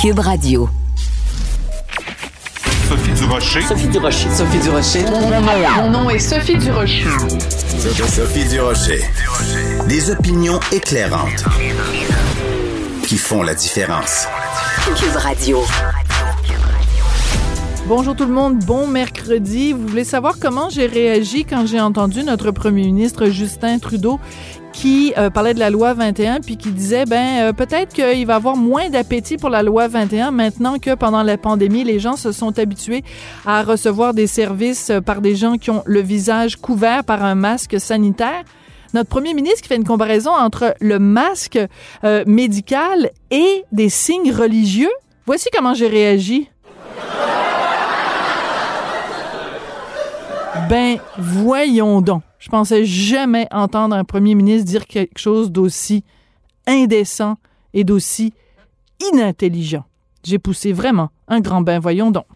Cube Radio. Sophie Durocher. Sophie Durocher. Sophie Durocher. Mon nom est Sophie Durocher. Sophie Durocher. Des opinions éclairantes qui font la différence. Cube Radio. Bonjour tout le monde, bon mercredi. Vous voulez savoir comment j'ai réagi quand j'ai entendu notre premier ministre Justin Trudeau qui euh, parlait de la loi 21 puis qui disait ben euh, peut-être qu'il va avoir moins d'appétit pour la loi 21 maintenant que pendant la pandémie les gens se sont habitués à recevoir des services euh, par des gens qui ont le visage couvert par un masque sanitaire. Notre premier ministre qui fait une comparaison entre le masque médical et des signes religieux. Voici comment j'ai réagi. Ben, voyons donc. Je pensais jamais entendre un premier ministre dire quelque chose d'aussi indécent et d'aussi inintelligent. J'ai poussé vraiment un grand bain, voyons donc.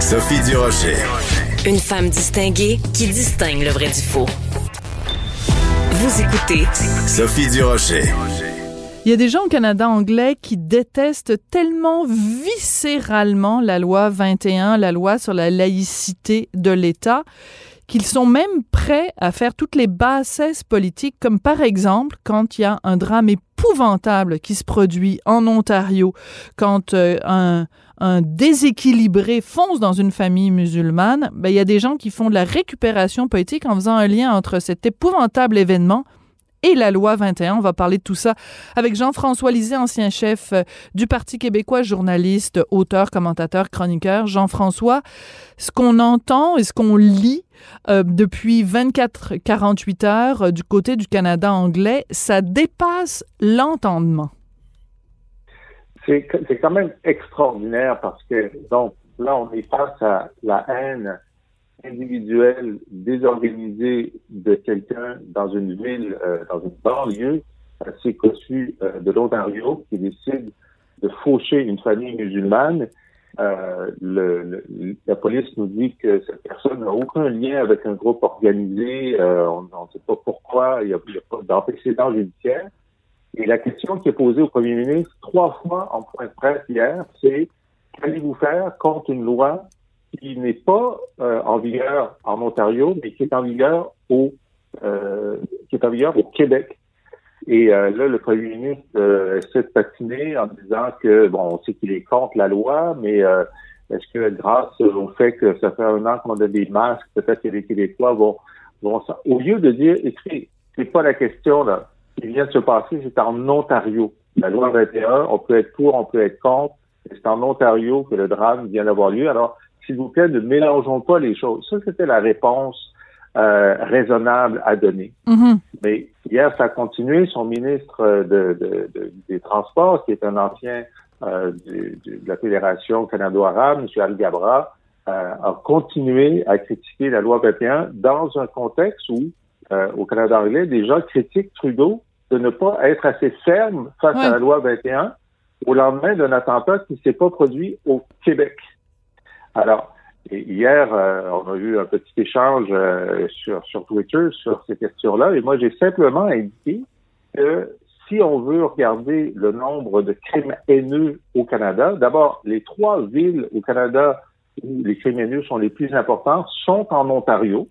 Sophie Durocher. Une femme distinguée qui distingue le vrai du faux. Vous écoutez Sophie Durocher. Il y a des gens au Canada anglais qui détestent tellement viscéralement la loi 21, la loi sur la laïcité de l'État, qu'ils sont même prêts à faire toutes les bassesses politiques, comme par exemple quand il y a un drame épouvantable qui se produit en Ontario, quand euh, un, déséquilibré fonce dans une famille musulmane, ben, il y a des gens qui font de la récupération politique en faisant un lien entre cet épouvantable événement et la loi 21. On va parler de tout ça avec Jean-François Lisée, ancien chef euh, du Parti québécois, journaliste, auteur, commentateur, chroniqueur. Jean-François, ce qu'on entend et ce qu'on lit euh, depuis 24-48 heures euh, du côté du Canada anglais, ça dépasse l'entendement. C'est quand même extraordinaire parce que, donc, là, on est face à la haine individuelle désorganisée de quelqu'un dans une ville, euh, dans une banlieue assez cossue euh, de l'Ontario qui décide de faucher une famille musulmane. Euh, le, la police nous dit que cette personne n'a aucun lien avec un groupe organisé. on ne sait pas pourquoi. Il n'y a, a, pas d'antécédent judiciaire. Et la question qui est posée au premier ministre trois fois en point de presse hier, c'est qu'allez-vous faire contre une loi qui n'est pas euh, en vigueur en Ontario, mais qui est en vigueur au euh, qui est en vigueur au Québec. Et euh, là, le premier ministre essaie de patiner en disant que bon, on sait qu'il est contre la loi, mais est-ce que grâce au fait que ça fait un an qu'on a des masques, peut-être que les Québécois vont, vont au lieu de dire, écoutez, c'est pas la question là qui vient de se passer, c'est en Ontario. La loi 21, on peut être pour, on peut être contre. C'est en Ontario que le drame vient d'avoir lieu. Alors, s'il vous plaît, ne mélangeons pas les choses. Ça, c'était la réponse euh, raisonnable à donner. Mm-hmm. Mais hier, ça a continué. Son ministre de, des Transports, qui est un ancien euh, de, la Fédération canado-arabe, M. Al Gabra, euh, a continué à critiquer la loi 21 dans un contexte où, au Canada anglais, des gens critiquent Trudeau de ne pas être assez ferme face à la loi 21 au lendemain d'un attentat qui ne s'est pas produit au Québec. Alors, hier, euh, on a eu un petit échange euh, sur, sur Twitter sur ces questions-là, et moi, j'ai simplement indiqué que si on veut regarder le nombre de crimes haineux au Canada, d'abord, les trois villes au Canada où les crimes haineux sont les plus importants sont en Ontario,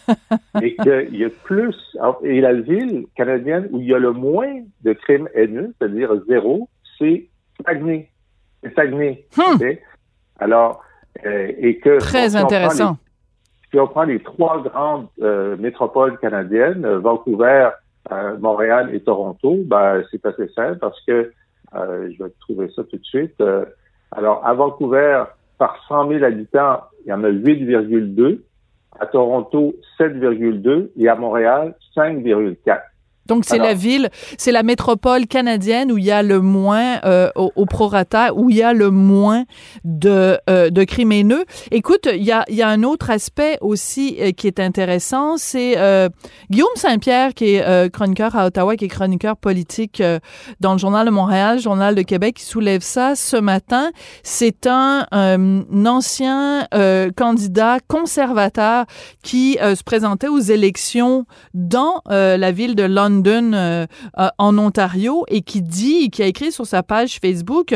et qu'il y a plus, et la ville canadienne où il y a le moins de crimes haineux, c'est-à-dire zéro, c'est Saguenay. C'est Saguenay. Hmm. Alors, euh, et que très intéressant. si on prend les trois grandes euh, métropoles canadiennes, euh, Vancouver, Montréal et Toronto, ben, c'est assez simple parce que je vais trouver ça tout de suite. alors, à Vancouver, par 100 000 habitants, il y en a 8,2. À Toronto, 7,2 et à Montréal, 5,4. Donc, c'est la ville, c'est la métropole canadienne où il y a le moins, euh, au, prorata, où il y a le moins de, euh, de crimes haineux. Écoute, il y a, il y a un autre aspect aussi euh, qui est intéressant, c'est euh, Guillaume Saint-Pierre, qui est euh, chroniqueur à Ottawa, qui est chroniqueur politique dans le Journal de Montréal, Journal de Québec, qui soulève ça ce matin. C'est un, un ancien candidat conservateur qui se présentait aux élections dans la ville de London London euh, euh, en Ontario et qui dit, qui a écrit sur sa page Facebook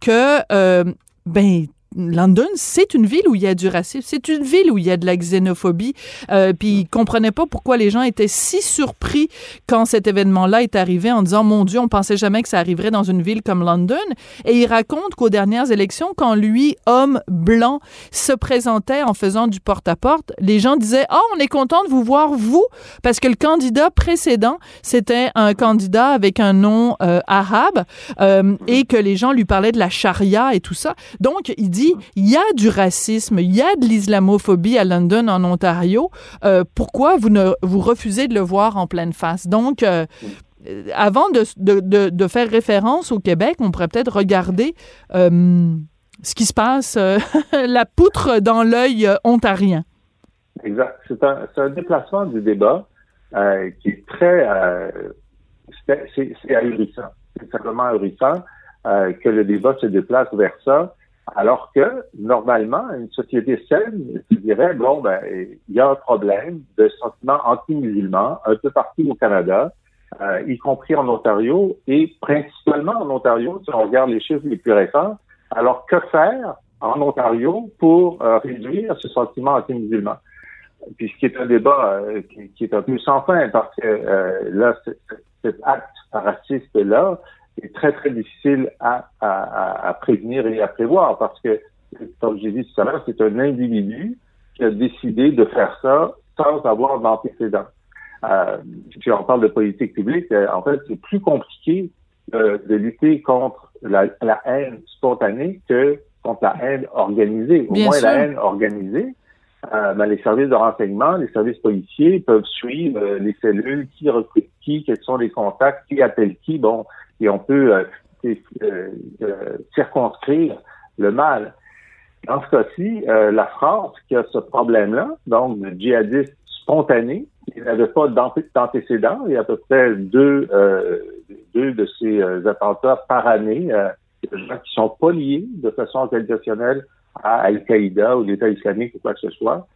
que euh, ben London, c'est une ville où il y a du racisme, c'est une ville où il y a de la xénophobie. Euh, puis il comprenait pas pourquoi les gens étaient si surpris quand cet événement-là est arrivé en disant mon Dieu, on pensait jamais que ça arriverait dans une ville comme London. Et il raconte qu'aux dernières élections, quand lui, homme blanc, se présentait en faisant du porte-à-porte, les gens disaient oh, on est content de vous voir vous parce que le candidat précédent c'était un candidat avec un nom euh, arabe euh, et que les gens lui parlaient de la charia et tout ça. Donc il dit il y a du racisme, il y a de l'islamophobie à London, en Ontario. Euh, pourquoi vous ne vous refusez de le voir en pleine face? Donc euh, euh, avant de, faire référence au Québec, on pourrait peut-être regarder ce qui se passe, la poutre dans l'œil ontarien. Exact. C'est un, un, déplacement du débat qui est très... c'est ahurissant. C'est simplement ahurissant que le débat se déplace vers ça. Alors que, normalement, une société saine se dirait, bon, ben, il y a un problème de sentiments anti-musulmans un peu partout au Canada, euh, y compris en Ontario, et principalement en Ontario, si on regarde les chiffres les plus récents. Alors, que faire en Ontario pour euh, réduire ce sentiment anti-musulman? Puis ce qui est un débat euh, qui, qui, est un peu sans fin, parce que euh, là, cet acte raciste-là, est très, très difficile à, à, à, prévenir et à prévoir parce que, comme j'ai dit tout à l'heure, c'est un individu qui a décidé de faire ça sans avoir d'antécédent. Euh, puis on parle de politique publique, euh, en fait, c'est plus compliqué euh, de lutter contre la, la, haine spontanée que contre la haine organisée. Au Bien moins, sûr. la haine organisée, euh, ben, les services de renseignement, les services policiers peuvent suivre euh, les cellules, qui recrutent qui, quels sont les contacts, qui appelle qui. Bon, et on peut euh, euh, circonscrire le mal. Dans ce cas-ci, euh, la France qui a ce problème-là, donc de djihadistes spontanés, qui n'avaient pas d'antécédents, il y a à peu près deux, euh, deux de ces attentats par année, gens qui sont pas liés de façon organisationnelle à Al-Qaïda ou l'État islamique ou quoi que ce soit.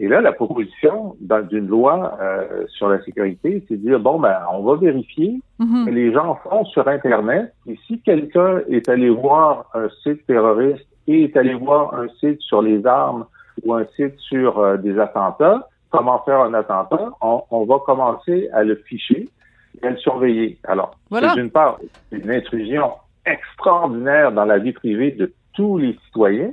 Et là, la proposition d'une loi euh, sur la sécurité, c'est de dire, bon, ben, on va vérifier mm -hmm. que les gens font sur Internet. Et si quelqu'un est allé voir un site terroriste et est allé voir un site sur les armes ou un site sur euh, des attentats, comment faire un attentat, on, on, va commencer à le ficher et à le surveiller. Alors, voilà. d'une part, c'est une intrusion extraordinaire dans la vie privée de tous les citoyens,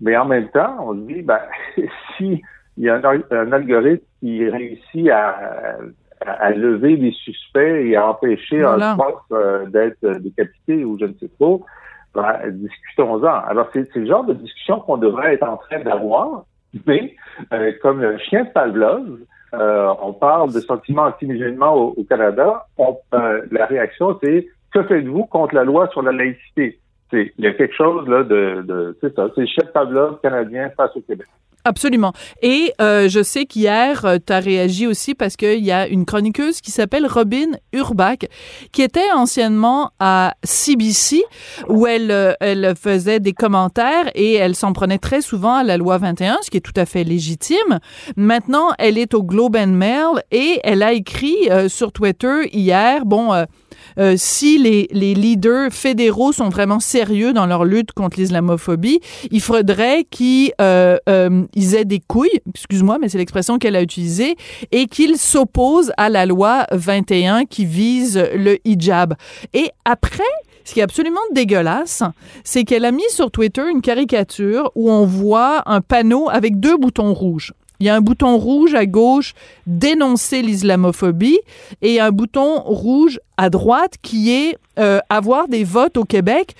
mais en même temps, on se dit, ben, si il y a un, un, algorithme qui réussit à, à, à, lever les suspects et à empêcher voilà. un prof euh, d'être décapité ou je ne sais pas, ben, discutons-en. Alors, c'est le genre de discussion qu'on devrait être en train d'avoir, mais euh, comme le chien de Pavlov, euh, on parle de sentiments anti-musulmans au, au, Canada, on, euh, la réaction, c'est que faites-vous contre la loi sur la laïcité? Il y a quelque chose là de, de c'est ça, c'est le chef Pavlov canadien face au Québec. Absolument. Et euh, je sais qu'hier, euh, tu as réagi aussi parce qu'il y a une chroniqueuse qui s'appelle Robin Urbach, qui était anciennement à CBC, où elle, euh, elle faisait des commentaires et elle s'en prenait très souvent à la loi 21, ce qui est tout à fait légitime. Maintenant, elle est au Globe and Mail et elle a écrit euh, sur Twitter hier, bon... Euh, si les, les, leaders fédéraux sont vraiment sérieux dans leur lutte contre l'islamophobie, il faudrait qu'ils euh, euh, aient des couilles, excuse-moi, mais c'est l'expression qu'elle a utilisée, et qu'ils s'opposent à la loi 21 qui vise le hijab. Et après, ce qui est absolument dégueulasse, c'est qu'elle a mis sur Twitter une caricature où on voit un panneau avec deux boutons rouges. Il y a un bouton rouge à gauche, dénoncer l'islamophobie, et un bouton rouge à droite qui est euh, avoir des votes au Québec,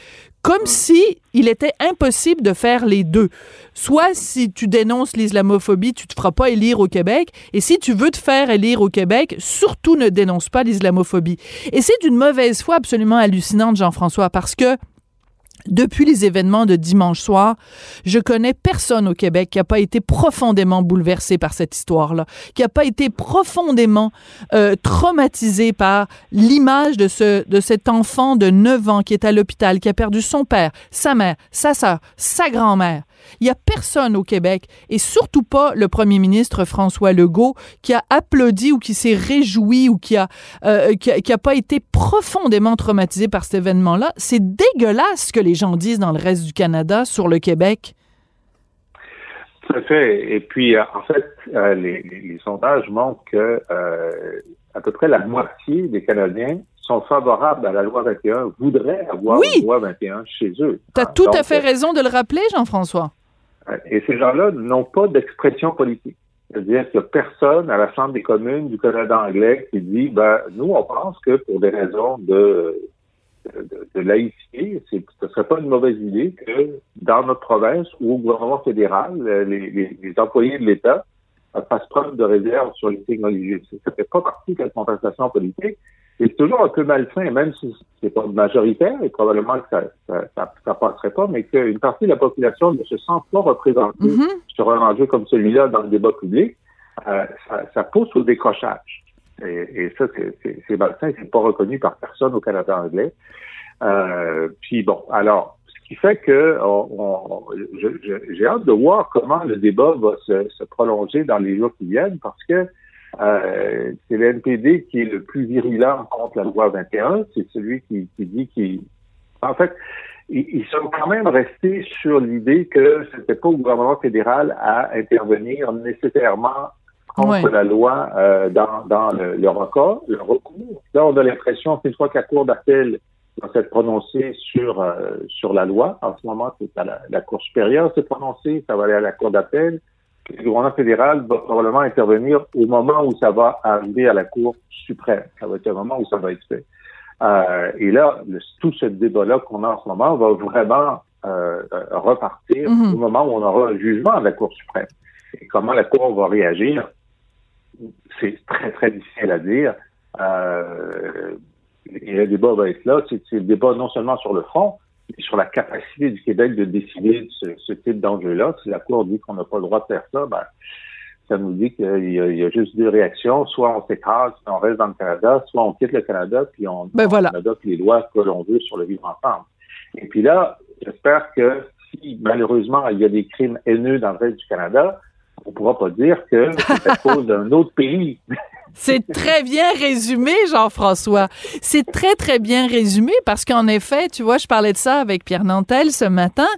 comme si il était impossible de faire les deux. Soit si tu dénonces l'islamophobie, tu te feras pas élire au Québec, et si tu veux te faire élire au Québec, surtout ne dénonce pas l'islamophobie. Et c'est d'une mauvaise foi absolument hallucinante, Jean-François, parce que depuis les événements de dimanche soir, je connais personne au Québec qui n'a pas été profondément bouleversé par cette histoire-là, qui n'a pas été profondément euh, traumatisé par l'image de, ce, de cet enfant de 9 ans qui est à l'hôpital, qui a perdu son père, sa mère, sa sœur, sa grand-mère. Il y a personne au Québec, et surtout pas le premier ministre François Legault, qui a applaudi ou qui s'est réjoui ou qui a, euh, qui a, pas été profondément traumatisé par cet événement-là. C'est dégueulasse ce que les gens disent dans le reste du Canada sur le Québec. Tout à fait. Et puis, euh, en fait, euh, les, sondages montrent que à peu près la moitié des Canadiens sont favorables à la loi 21, voudraient avoir une loi 21 chez eux. Tu as hein? tout à fait raison de le rappeler, Jean-François. Et ces gens-là n'ont pas d'expression politique. C'est-à-dire qu'il n'y a personne à la Chambre des communes du Canada anglais qui dit, ben, nous, on pense que pour des raisons de, de, laïcité, ce ne serait pas une mauvaise idée que dans notre province ou au gouvernement fédéral, les, les, employés de l'État fassent preuve de réserve sur les signes religieux. Ça ne fait pas partie de la contestation politique. C'est toujours un peu malsain, même si c'est pas majoritaire, et probablement que ça, ça, ça, passerait pas, mais qu'une partie de la population ne se sent pas représentée mm-hmm. sur un enjeu comme celui-là dans le débat public, euh, ça, ça, pousse au décrochage. Et, et ça, c'est malsain, c'est pas reconnu par personne au Canada anglais. Euh, puis bon, alors, ce qui fait que j'ai hâte de voir comment le débat va se, se prolonger dans les jours qui viennent, parce que euh, c'est le NPD qui est le plus virulent contre la loi 21. C'est celui qui, dit qu'il... En fait, ils, sont quand même restés sur l'idée que ce n'était pas au gouvernement fédéral à intervenir nécessairement contre la loi euh, dans, dans le, recours, le recours. Là, on a l'impression qu'une fois que la Cour d'appel va s'être prononcée sur, euh, sur la loi, en ce moment, c'est à la, la Cour supérieure s'est prononcée, ça va aller à la Cour d'appel le gouvernement fédéral va probablement intervenir au moment où ça va arriver à la Cour suprême. Ça va être un moment où ça va être fait. Euh, et là, tout ce débat-là qu'on a en ce moment va vraiment euh, repartir mm-hmm. au moment où on aura un jugement de la Cour suprême. Et comment la Cour va réagir, c'est très, très difficile à dire. Euh, et le débat va être là. C'est le débat non seulement sur le fond, sur la capacité du Québec de décider de ce, type d'enjeu-là. Si la Cour dit qu'on n'a pas le droit de faire ça, ben, ça nous dit qu'il y, a juste deux réactions. Soit on s'écrase, on reste dans le Canada, soit on quitte le Canada, puis on, ben voilà. adopte les lois que l'on veut sur le vivre ensemble. Et puis là, j'espère que si malheureusement il y a des crimes haineux dans le reste du Canada, on ne pourra pas dire que c'est à cause d'un autre pays. C'est très bien résumé, Jean-François. C'est très, très bien résumé parce qu'en effet, tu vois, je parlais de ça avec Pierre Nantel ce matin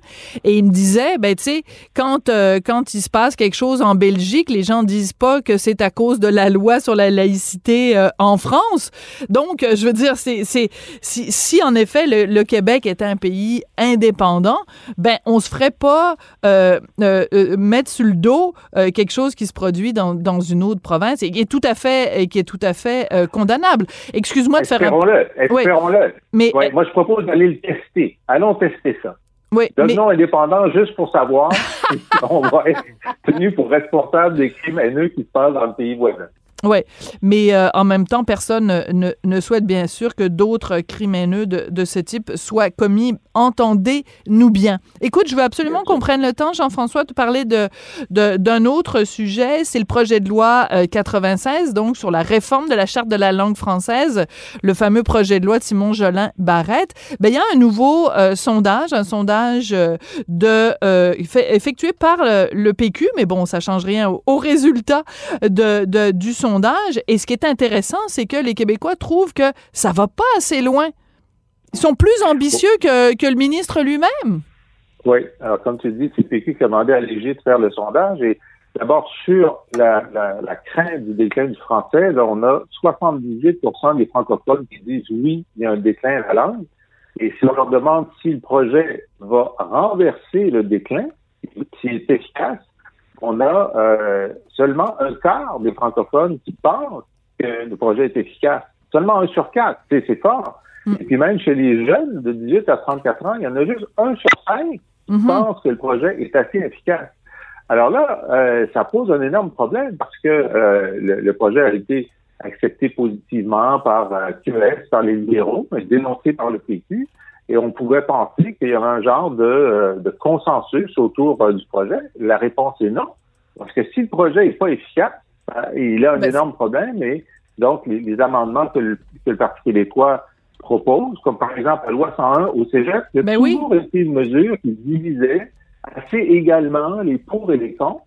et il me disait, ben, tu sais, quand, euh, quand il se passe quelque chose en Belgique, les gens disent pas que c'est à cause de la loi sur la laïcité euh, en France. Donc, je veux dire, c'est, c'est, si, si en effet le, Québec était un pays indépendant, ben, on se ferait pas euh, mettre sur le dos quelque chose qui se produit dans, dans une autre province et est tout à fait et qui est tout à fait euh, condamnable. Excuse-moi de faire Espérons-le, espérons-le. Mais euh, moi, je propose d'aller le tester. Allons tester ça. Oui, Devenons indépendants juste pour savoir si on va être tenu pour responsable des crimes haineux qui se passent dans le pays voisin. Oui, mais euh, en même temps, personne ne, souhaite bien sûr que d'autres criminels de, de, ce type soient commis. Entendez-nous bien. Écoute, je veux absolument qu'on prenne le temps, Jean-François, de parler d'un autre sujet. C'est le projet de loi 96, euh, donc sur la réforme de la charte de la langue française, le fameux projet de loi de Simon Jolin Barrette. Ben, il y a un nouveau euh, sondage, un sondage de effectué par le, PQ, mais bon, ça change rien au, résultat du sondage et ce qui est intéressant, c'est que les Québécois trouvent que ça va pas assez loin. Ils sont plus ambitieux que, le ministre lui-même. Oui. Alors, comme tu dis, c'est PQ qui a demandé à Léger de faire le sondage. Et d'abord, sur la, crainte du déclin du français, on a 78 des francophones qui disent oui, il y a un déclin à la langue. Et si on leur demande si le projet va renverser le déclin, s'il est efficace, on a euh, seulement un quart des francophones qui pensent que le projet est efficace. Seulement un sur quatre, c'est fort. Mm. Et puis même chez les jeunes de 18 à 34 ans, il y en a juste un sur cinq qui mm-hmm. pense que le projet est assez efficace. Alors là, euh, ça pose un énorme problème parce que euh, le, projet a été accepté positivement par QS, par les libéraux, mais dénoncé par le PQ et on pouvait penser qu'il y avait un genre de, euh, de consensus autour euh, du projet. La réponse est non. Parce que si le projet n'est pas efficace, euh, il a un ben, énorme problème et donc les, amendements que le, que le, Parti québécois propose, comme par exemple la loi 101 au Cégep, il ben toujours été une mesure qui divisait assez également les pour et les contre.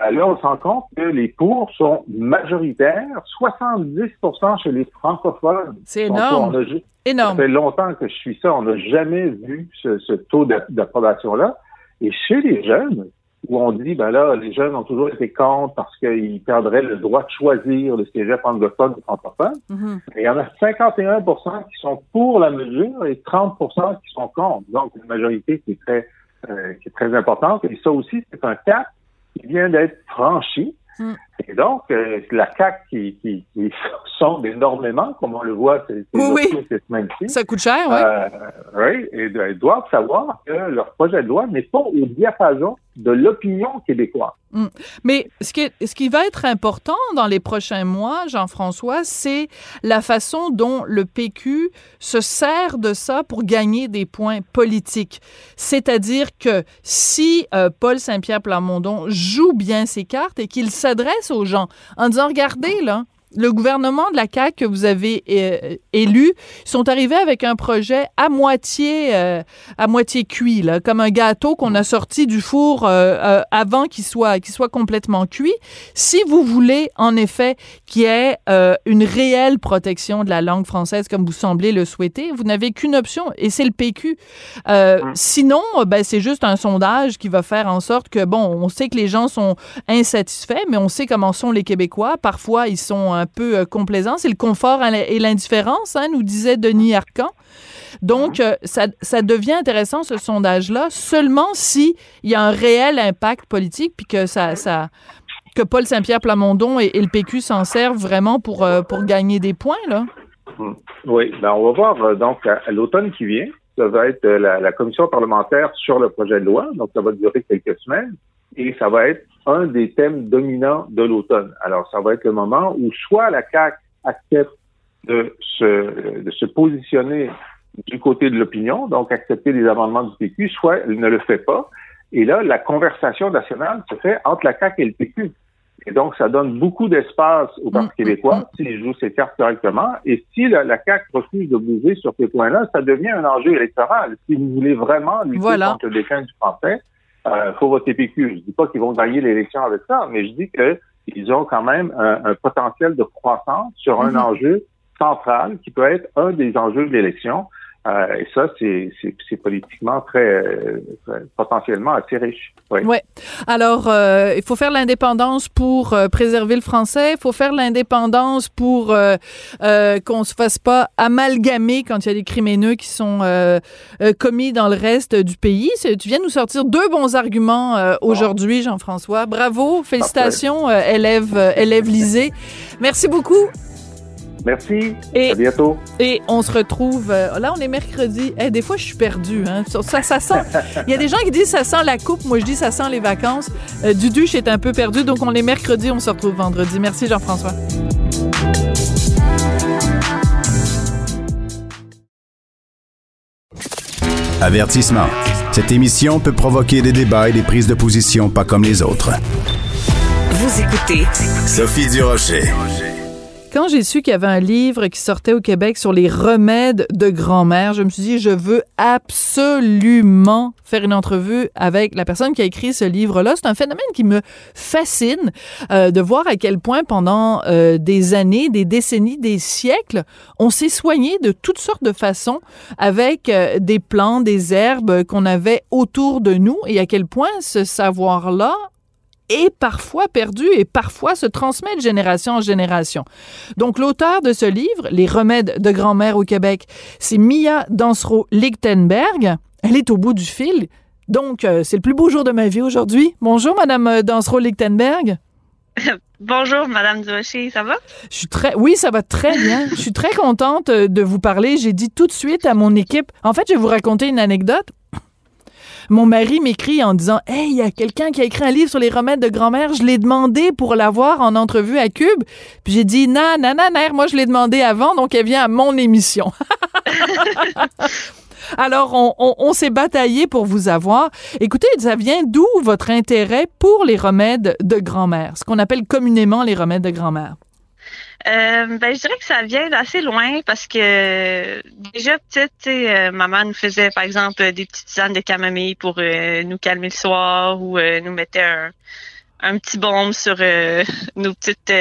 Euh, là, on se rend compte que les pour sont majoritaires, 70% chez les francophones. C'est énorme. énorme. Ça fait longtemps que je suis ça. On n'a jamais vu ce, ce taux d'approbation-là. Et chez les jeunes, où on dit, ben là, les jeunes ont toujours été contre parce qu'ils perdraient le droit de choisir le cégep anglophone ou francophone. Mm-hmm. Il y en a 51% qui sont pour la mesure et 30% qui sont contre. Donc, une majorité qui est très, euh, qui est très importante. Et ça aussi, c'est un cap qui vient d'être franchi. Mm. Et donc, euh, la CAQ qui, qui, qui sonde énormément, comme on le voit ces, oui, cette semaine-ci. Ça coûte cher, oui. Euh, oui, et ils doivent savoir que leur projet de loi n'est pas au diapason de l'opinion québécoise. Mm. Mais ce qui, ce qui va être important dans les prochains mois, Jean-François, c'est la façon dont le PQ se sert de ça pour gagner des points politiques. C'est-à-dire que si euh, Paul Saint-Pierre Plamondon joue bien ses cartes et qu'il s'adresse aux gens en disant, regardez, là, le gouvernement de la CAQ que vous avez euh, élu sont arrivés avec un projet à moitié euh, à moitié cuit là, comme un gâteau qu'on a sorti du four euh, avant qu'il soit qu'il soit complètement cuit. Si vous voulez en effet qu'il y ait une réelle protection de la langue française comme vous semblez le souhaiter, vous n'avez qu'une option et c'est le PQ. Sinon, ben c'est juste un sondage qui va faire en sorte que bon, on sait que les gens sont insatisfaits, mais on sait comment sont les Québécois. Parfois, ils sont un peu euh, complaisant. C'est le confort et l'indifférence, hein, nous disait Denis Arcan. Donc, euh, ça, ça, devient intéressant, ce sondage-là, seulement si il y a un réel impact politique, puis que ça, ça que Paul Saint-Pierre Plamondon et, le PQ s'en servent vraiment pour, euh, pour gagner des points, là? Hum. Oui, ben on va voir donc à, l'automne qui vient, ça va être la, la, commission parlementaire sur le projet de loi, donc ça va durer quelques semaines, et ça va être un des thèmes dominants de l'automne. Alors, ça va être le moment où soit la CAQ accepte de se, de se positionner du côté de l'opinion, donc accepter les amendements du PQ, soit elle ne le fait pas. Et là, la conversation nationale se fait entre la CAQ et le PQ. Et donc, ça donne beaucoup d'espace au Parti mm, québécois mm, mm. s'il joue ses cartes correctement. Et si la, la CAQ refuse de bouger sur ces points-là, ça devient un enjeu électoral. Si vous voulez vraiment lutter contre le déclin du français, euh, faut voter PQ. Je dis pas qu'ils vont gagner l'élection avec ça, mais je dis qu'ils ont quand même un, potentiel de croissance sur un mhm. enjeu central qui peut être un des enjeux de l'élection. Euh, et ça, c'est politiquement très, potentiellement assez riche. Oui. Ouais. Alors, euh, il faut faire l'indépendance pour euh, préserver le français. Il faut faire l'indépendance pour euh, qu'on se fasse pas amalgamer quand il y a des crimineux qui sont commis dans le reste du pays. Tu viens nous sortir deux bons arguments aujourd'hui, Jean-François. Bravo, félicitations, élève, élève Lisée. Merci beaucoup. Merci. à bientôt. Et on se retrouve. Euh, là, on est mercredi. Eh, des fois, je suis perdue. Hein. Ça, ça sent. Il y a des gens qui disent ça sent la coupe. Moi, je dis ça sent les vacances. Euh, Duduche est un peu perdu. Donc, on est mercredi. On se retrouve vendredi. Merci, Jean-François. Avertissement. Cette émission peut provoquer des débats et des prises de position pas comme les autres. Vous écoutez Sophie Durocher. Quand j'ai su qu'il y avait un livre qui sortait au Québec sur les remèdes de grand-mère, je me suis dit, je veux absolument faire une entrevue avec la personne qui a écrit ce livre-là. C'est un phénomène qui me fascine euh, de voir à quel point pendant euh, des années, des décennies, des siècles, on s'est soigné de toutes sortes de façons avec euh, des plantes, des herbes qu'on avait autour de nous et à quel point ce savoir-là est parfois perdu et parfois se transmet de génération en génération. Donc, l'auteur de ce livre, Les remèdes de grand-mère au Québec, c'est Mia Dansero-Lichtenberg. Elle est au bout du fil. Donc, euh, c'est le plus beau jour de ma vie aujourd'hui. Bonjour, Madame euh, Dansero-Lichtenberg. Bonjour, Madame Durocher, ça va? Je suis très, oui, ça va très bien. je suis très contente euh, de vous parler. J'ai dit tout de suite à mon équipe. En fait, je vais vous raconter une anecdote. Mon mari m'écrit en disant Hey, il y a quelqu'un qui a écrit un livre sur les remèdes de grand-mère. Je l'ai demandé pour l'avoir en entrevue à Cube. Puis j'ai dit Non, non, non, non, moi je l'ai demandé avant, donc elle vient à mon émission. Alors, on, s'est bataillé pour vous avoir. Écoutez, ça vient d'où votre intérêt pour les remèdes de grand-mère, ce qu'on appelle communément les remèdes de grand-mère? Euh, ben, je dirais que ça vient d'assez loin parce que déjà petite, euh, maman nous faisait par exemple des petites tisanes de camomille pour euh, nous calmer le soir ou nous mettait un, un petit baume sur nos petites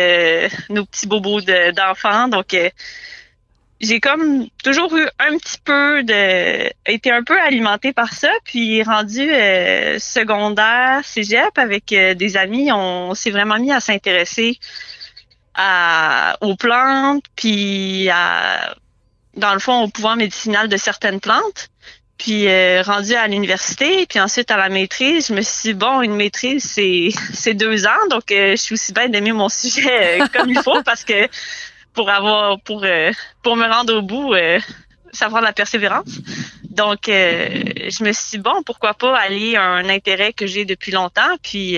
nos petits bobos d'enfants. Donc j'ai comme toujours eu un petit peu de été un peu alimentée par ça puis rendu secondaire cégep avec des amis on s'est vraiment mis à s'intéresser aux plantes, puis à, dans le fond, au pouvoir médicinal de certaines plantes. Puis euh, rendu à l'université, puis ensuite à la maîtrise, je me suis dit, bon, une maîtrise, c'est, c'est deux ans, donc euh, je suis aussi bien d'aimer mon sujet euh, comme il faut, parce que pour avoir, pour, pour me rendre au bout, ça prend de la persévérance. Donc, je me suis dit, bon, pourquoi pas aller à un intérêt que j'ai depuis longtemps, puis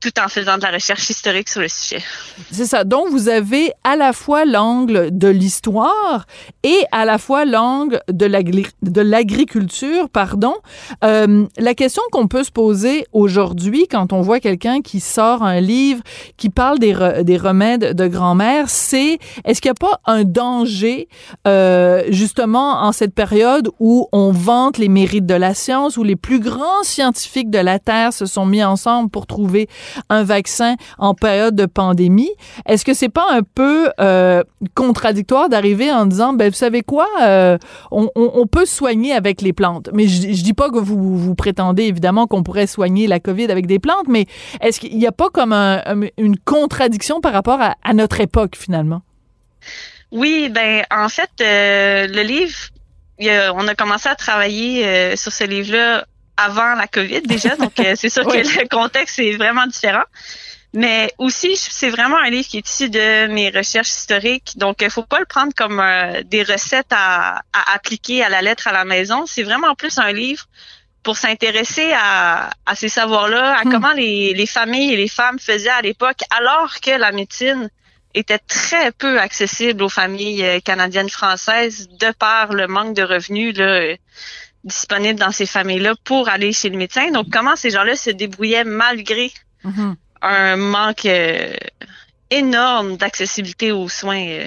tout en faisant de la recherche historique sur le sujet. C'est ça. Donc, vous avez à la fois l'angle de l'histoire et à la fois l'angle de l'agriculture, pardon. Euh, la question qu'on peut se poser aujourd'hui quand on voit quelqu'un qui sort un livre qui parle des, des remèdes de grand-mère, c'est est-ce qu'il n'y a pas un danger euh, justement en cette période où on vante les mérites de la science, où les plus grands scientifiques de la Terre se sont mis ensemble pour trouver un vaccin en période de pandémie. Est-ce que c'est pas un peu euh, contradictoire d'arriver en disant, ben vous savez quoi, euh, on, peut soigner avec les plantes. Mais je, je dis pas que vous, prétendez évidemment qu'on pourrait soigner la COVID avec des plantes, mais est-ce qu'il n'y a pas comme un, une contradiction par rapport à, à, notre époque finalement? Oui, ben en fait, euh, le livre, on a commencé à travailler sur ce livre-là avant la COVID déjà, donc euh, c'est sûr que le contexte est vraiment différent. Mais aussi, c'est vraiment un livre qui est issu de mes recherches historiques, donc il faut pas le prendre comme euh, des recettes à, appliquer à la lettre à la maison. C'est vraiment plus un livre pour s'intéresser à, ces savoirs-là, à hmm. comment les, les familles et les femmes faisaient à l'époque, alors que la médecine était très peu accessible aux familles euh, canadiennes françaises de par le manque de revenus là, disponibles dans ces familles-là pour aller chez le médecin. Donc, comment ces gens-là se débrouillaient malgré mm-hmm. un manque euh, énorme d'accessibilité aux soins euh,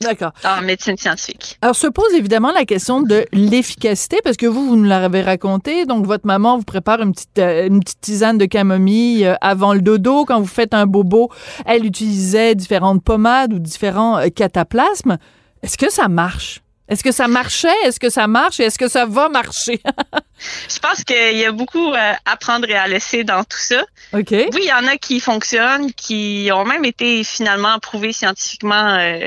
D'accord. En médecine scientifique? Alors, se pose évidemment la question de l'efficacité, parce que vous, vous nous l'avez raconté. Donc, votre maman vous prépare une petite, euh, une petite tisane de camomille avant le dodo. Quand vous faites un bobo, elle utilisait différentes pommades ou différents cataplasmes. Est-ce que ça marche? Est-ce que ça marchait? Est-ce que ça marche? Et est-ce que ça va marcher? je pense qu'il y a beaucoup euh, à prendre et à laisser dans tout ça. OK. Oui, il y en a qui fonctionnent, qui ont même été finalement prouvés scientifiquement euh,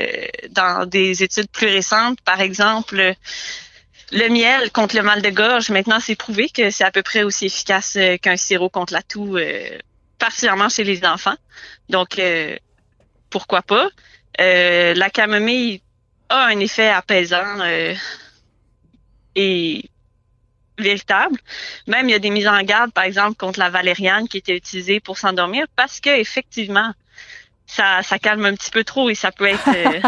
dans des études plus récentes. Par exemple, le miel contre le mal de gorge, maintenant, c'est prouvé que c'est à peu près aussi efficace euh, qu'un sirop contre la toux, particulièrement chez les enfants. Donc, pourquoi pas? la camomille a un effet apaisant euh, et véritable. Même il y a des mises en garde, par exemple, contre la valériane qui était utilisée pour s'endormir parce que effectivement, ça, ça calme un petit peu trop et ça peut être euh,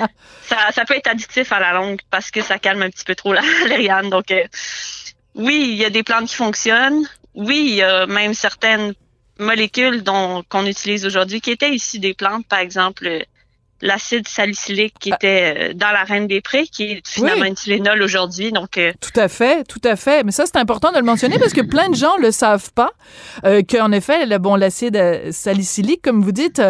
ça, ça, peut être addictif à la longue parce que ça calme un petit peu trop la valériane. Donc euh, oui, il y a des plantes qui fonctionnent. Oui, il y a même certaines molécules dont qu'on utilise aujourd'hui qui étaient issues des plantes, par exemple l'acide salicylique qui ah. était euh, dans la Reine des Prés, qui est finalement une Tylenol aujourd'hui. Donc, euh, Tout à fait, tout à fait. Mais ça, c'est important de le mentionner parce que plein de gens le savent pas, euh, qu'en effet, le, bon, l'acide euh, salicylique, comme vous dites,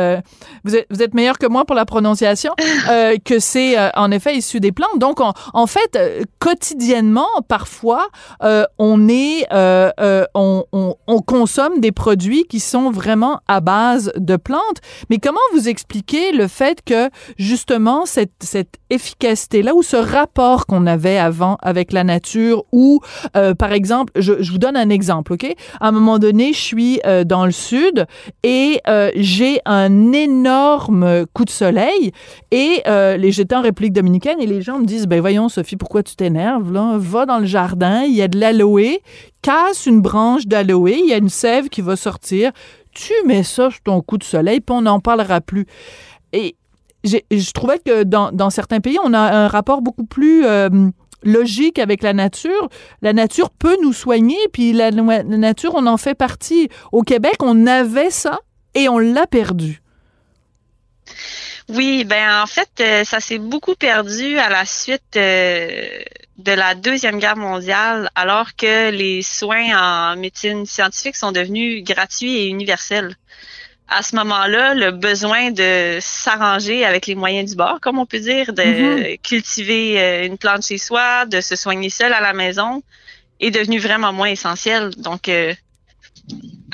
vous, êtes, vous êtes meilleur que moi pour la prononciation, que c'est en effet issu des plantes. Donc, en fait, quotidiennement, parfois, on est, on, on, on consomme des produits qui sont vraiment à base de plantes. Mais comment vous expliquez le fait que justement cette, efficacité-là ou ce rapport qu'on avait avant avec la nature ou, euh, par exemple, je, je, vous donne un exemple, OK? À un moment donné, je suis euh, dans le sud et euh, j'ai un énorme coup de soleil et les j'étais en République dominicaine et les gens me disent, ben voyons Sophie, pourquoi tu t'énerves là? Va dans le jardin, il y a de l'aloe, casse une branche d'aloe, il y a une sève qui va sortir, tu mets ça sur ton coup de soleil, puis on n'en parlera plus. Et je trouvais que dans, certains pays, on a un rapport beaucoup plus euh, logique avec la nature. La nature peut nous soigner, puis la, la, nature, on en fait partie. Au Québec, on avait ça et on l'a perdu. Oui, ben en fait, euh, ça s'est beaucoup perdu à la suite euh, de la Deuxième Guerre mondiale, alors que les soins en médecine scientifique sont devenus gratuits et universels. À ce moment-là, le besoin de s'arranger avec les moyens du bord, comme on peut dire, de Mhm. cultiver euh, une plante chez soi, de se soigner seul à la maison, est devenu vraiment moins essentiel. Donc, euh,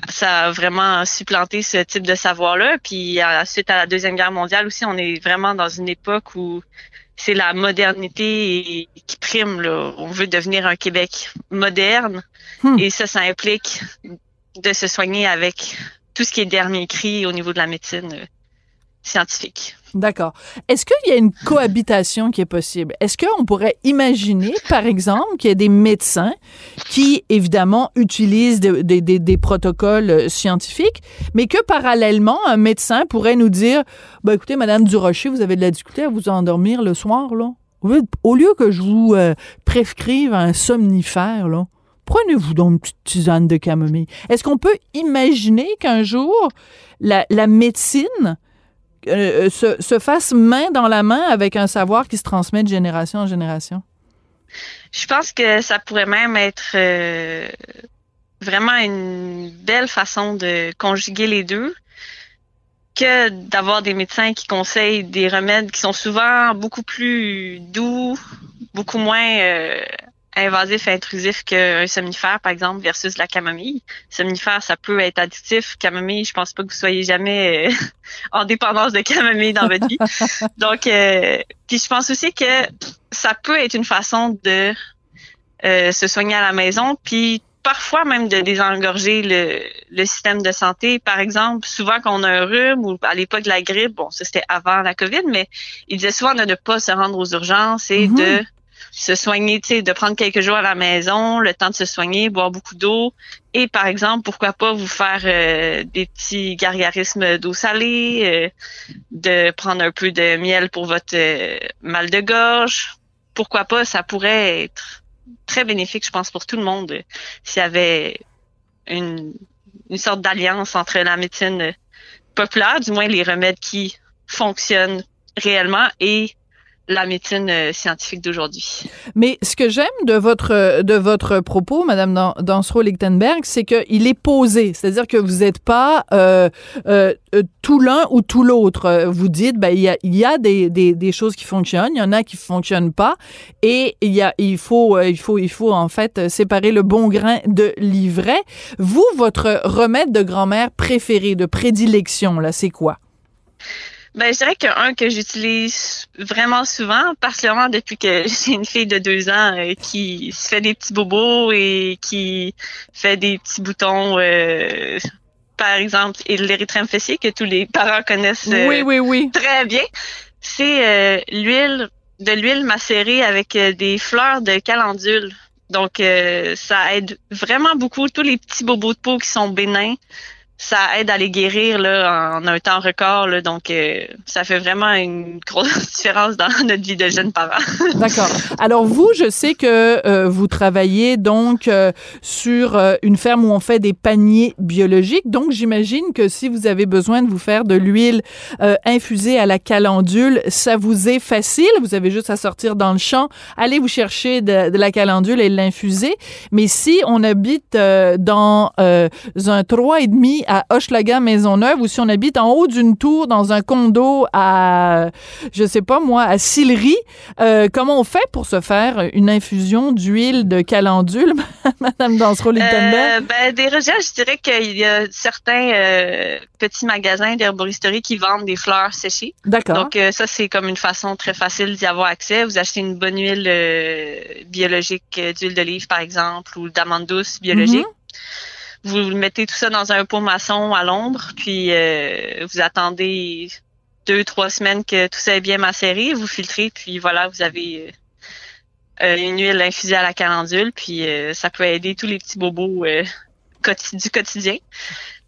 ça a vraiment supplanté ce type de savoir-là. Puis à la suite à la Deuxième Guerre mondiale aussi, on est vraiment dans une époque où c'est la modernité qui prime. Là. On veut devenir un Québec moderne. Hmm. Et ça, ça implique de se soigner avec tout ce qui est dernier cri au niveau de la médecine euh, scientifique. D'accord. Est-ce qu'il y a une cohabitation qui est possible? Est-ce qu'on pourrait imaginer, par exemple, qu'il y a des médecins qui, évidemment, utilisent de- de- de- des protocoles euh, scientifiques, mais que parallèlement, un médecin pourrait nous dire, ben, écoutez, Madame Durocher, vous avez de la difficulté à vous endormir le soir, là? Au lieu que je vous euh, prescrive un somnifère, là, prenez-vous donc une petite tisane de camomille. Est-ce qu'on peut imaginer qu'un jour, la, médecine euh, se, se fasse main dans la main avec un savoir qui se transmet de génération en génération? Je pense que ça pourrait même être euh, vraiment une belle façon de conjuguer les deux que d'avoir des médecins qui conseillent des remèdes qui sont souvent beaucoup plus doux, beaucoup moins euh, invasifs et intrusifs qu'un somnifère, par exemple, versus la camomille. Somnifère, ça peut être additif. Camomille, je pense pas que vous soyez jamais euh, en dépendance de camomille dans votre vie. Donc, euh, puis je pense aussi que ça peut être une façon de euh, se soigner à la maison, puis parfois même de désengorger le, le système de santé. Par exemple, souvent quand on a un rhume ou à l'époque de la grippe, bon, ça c'était avant la COVID, mais il disait souvent de ne pas se rendre aux urgences et Mhm. de se soigner, tu sais, de prendre quelques jours à la maison, le temps de se soigner, boire beaucoup d'eau. Et par exemple, pourquoi pas vous faire euh, des petits gargarismes d'eau salée, euh, de prendre un peu de miel pour votre euh, mal de gorge. Pourquoi pas, ça pourrait être très bénéfique, je pense, pour tout le monde s'il y avait une, une sorte d'alliance entre la médecine populaire, du moins les remèdes qui fonctionnent réellement, et la médecine euh, scientifique d'aujourd'hui. Mais ce que j'aime de votre de votre propos, Madame Dan- Dansereau-Lichtenberg, c'est qu'il est posé, c'est-à-dire que vous n'êtes pas euh, euh, euh, tout l'un ou tout l'autre. Euh, Vous dites, ben il y a, des, des, des choses qui fonctionnent, il y en a qui fonctionnent pas, et il y a il faut euh, il faut il faut en fait euh, séparer le bon grain de l'ivraie. Vous, votre remède de grand-mère préféré, de prédilection, là, c'est quoi? Ben, je dirais qu'un que j'utilise vraiment souvent, particulièrement depuis que j'ai une fille de deux ans euh, qui se fait des petits bobos et qui fait des petits boutons, euh, par exemple, et l'érythrème fessier que tous les parents connaissent euh, oui, oui, oui. très bien. C'est l'huile de l'huile macérée avec des fleurs de calendule. Donc, ça aide vraiment beaucoup tous les petits bobos de peau qui sont bénins. Ça aide à les guérir là, en un temps record. Là, donc, euh, ça fait vraiment une grosse différence dans notre vie de jeunes parents. D'accord. Alors vous, je sais que euh, vous travaillez donc euh, sur euh, une ferme où on fait des paniers biologiques. Donc j'imagine que si vous avez besoin de vous faire de l'huile euh, infusée à la calendule, ça vous est facile. Vous avez juste à sortir dans le champ, aller vous chercher de, de la calendule et l'infuser. Mais si on habite euh, dans un trois et demi à Hochelaga Maisonneuve ou si on habite en haut d'une tour dans un condo à je sais pas moi à Sillery, euh, comment on fait pour se faire une infusion d'huile de calendule, Madame Dansereau-Lichtenberg? Euh, ben, des recherches, je dirais qu'il y a certains euh, petits magasins d'herboristerie qui vendent des fleurs séchées. D'accord. Donc, euh, ça, c'est comme une façon très facile d'y avoir accès. Vous achetez une bonne huile biologique d'huile d'olive, par exemple, ou d'amande douce biologique. Vous mettez tout ça dans un pot maçon à l'ombre, puis euh, vous attendez deux, trois semaines que tout ça est bien macéré, vous filtrez, puis voilà, vous avez euh, euh, une huile infusée à la calendule, puis euh, ça peut aider tous les petits bobos euh, du quotidien.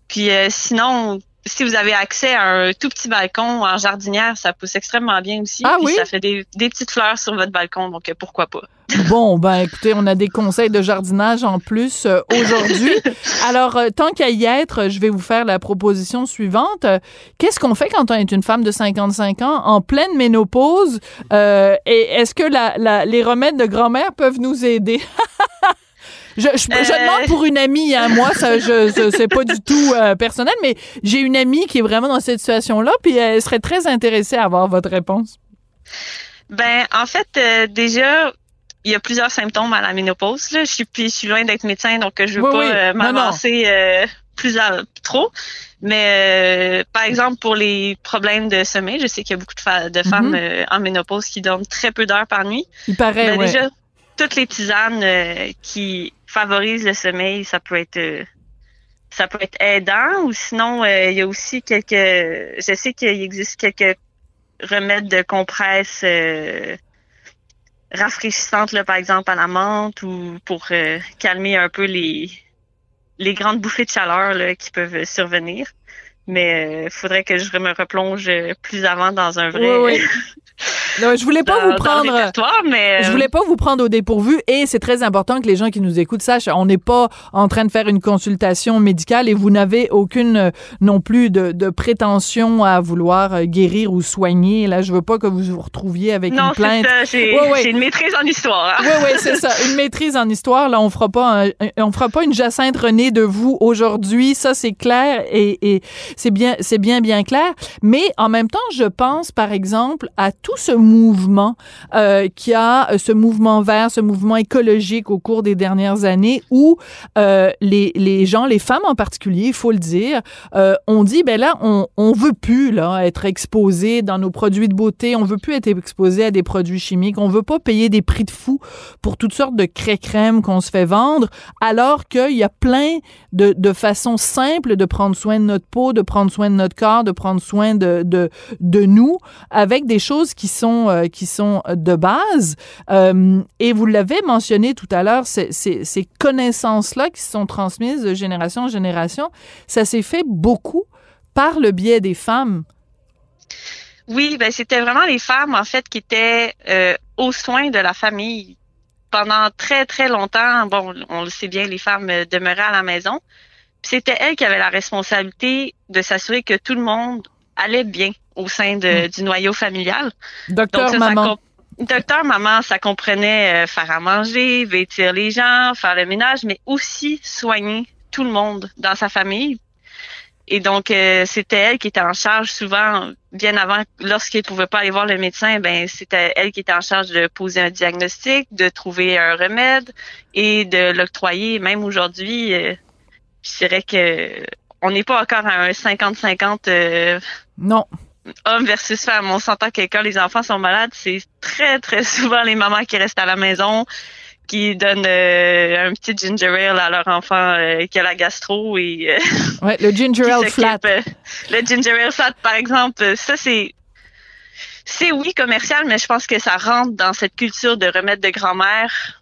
Puis euh, sinon, si vous avez accès à un tout petit balcon en jardinière, ça pousse extrêmement bien aussi. Ah Puis oui? Ça fait des, des petites fleurs sur votre balcon, donc pourquoi pas. Bon, ben écoutez, on a des conseils de jardinage en plus euh, aujourd'hui. Alors, euh, tant qu'à y être, je vais vous faire la proposition suivante. Qu'est-ce qu'on fait quand on est une femme de 55 ans en pleine ménopause? Euh, et est-ce que la, la- les remèdes de grand-mère peuvent nous aider? Je, je, je Euh. demande pour une amie, hein, moi, ça, je, je- c'est pas du tout euh, personnel, mais j'ai une amie qui est vraiment dans cette situation-là, puis elle serait très intéressée à avoir votre réponse. Ben, en fait, euh, déjà, il y a plusieurs symptômes à la ménopause. Là. Je suis puis je suis loin d'être médecin, donc je veux Oui, pas oui. euh, m'avancer euh, plus à- trop. Mais euh, par exemple, pour les problèmes de sommeil, je sais qu'il y a beaucoup de, de femmes Mhm. euh, en ménopause qui dorment très peu d'heures par nuit. Il paraît, Ben, ouais. Déjà, toutes les tisanes euh, qui favorisent le sommeil, ça peut être ça peut être aidant ou sinon il y a aussi quelques je sais qu'il existe quelques remèdes de compresse euh, rafraîchissantes là, par exemple à la menthe ou pour euh, calmer un peu les les grandes bouffées de chaleur là, qui peuvent survenir. Mais il faudrait que je me replonge euh, plus avant dans un vrai Oui, oui. Non, je voulais pas dans- vous prendre. mais Je euh, voulais pas vous prendre au dépourvu et c'est très important que les gens qui nous écoutent sachent, on n'est pas en train de faire une consultation médicale et vous n'avez aucune euh, non plus de, de prétention à vouloir euh, guérir ou soigner. Là, je veux pas que vous vous retrouviez avec Non, une c'est plainte. ça. J'ai Ouais, ouais. une maîtrise en histoire. hein. Oui, oui, c'est ça. Une maîtrise en histoire. Là, on fera pas, un- on fera pas une Jacinthe René de vous aujourd'hui. Ça, c'est clair et, et c'est bien, c'est bien, bien clair. Mais en même temps, je pense, par exemple, à tout ce mouvement euh, qui a euh, ce mouvement vert, ce mouvement écologique au cours des dernières années où euh, les, les gens, les femmes en particulier, il faut le dire, euh, on dit, ben là, on, on veut plus là être exposé dans nos produits de beauté, on veut plus être exposé à des produits chimiques, on veut pas payer des prix de fou pour toutes sortes de crème qu'on se fait vendre, alors qu'il y a plein de, de façons simples de prendre soin de notre peau, de prendre soin de notre corps, de prendre soin de, de, de nous, avec des choses qui sont, euh, qui sont de base. Euh, et vous l'avez mentionné tout à l'heure, ces, ces, ces connaissances-là qui sont transmises de génération en génération, ça s'est fait beaucoup par le biais des femmes. Oui, ben c'était vraiment les femmes en fait qui étaient euh, aux soins de la famille pendant très très longtemps. Bon, on le sait bien, les femmes euh, demeuraient à la maison. C'était elles qui avaient la responsabilité de s'assurer que tout le monde allait bien au sein de, du noyau familial. Docteur ça Maman. Docteur maman, ça comprenait euh, faire à manger, vêtir les gens, faire le ménage, mais aussi soigner tout le monde dans sa famille. Et donc, euh, c'était elle qui était en charge souvent, bien avant, lorsqu'elle pouvait pas aller voir le médecin, ben c'était elle qui était en charge de poser un diagnostic, de trouver un remède et de l'octroyer. Même aujourd'hui, euh, je dirais que on n'est pas encore à un 50-50 euh, Non. Homme versus femme. On s'entend que quand les enfants sont malades, c'est très, très souvent les mamans qui restent à la maison, qui donnent euh, un petit ginger ale à leur enfant euh, qui a la gastro et euh, Ouais, le ginger ale flat. euh, le ginger ale flat, par exemple, ça c'est c'est oui commercial, mais je pense que ça rentre dans cette culture de remède de grand-mère.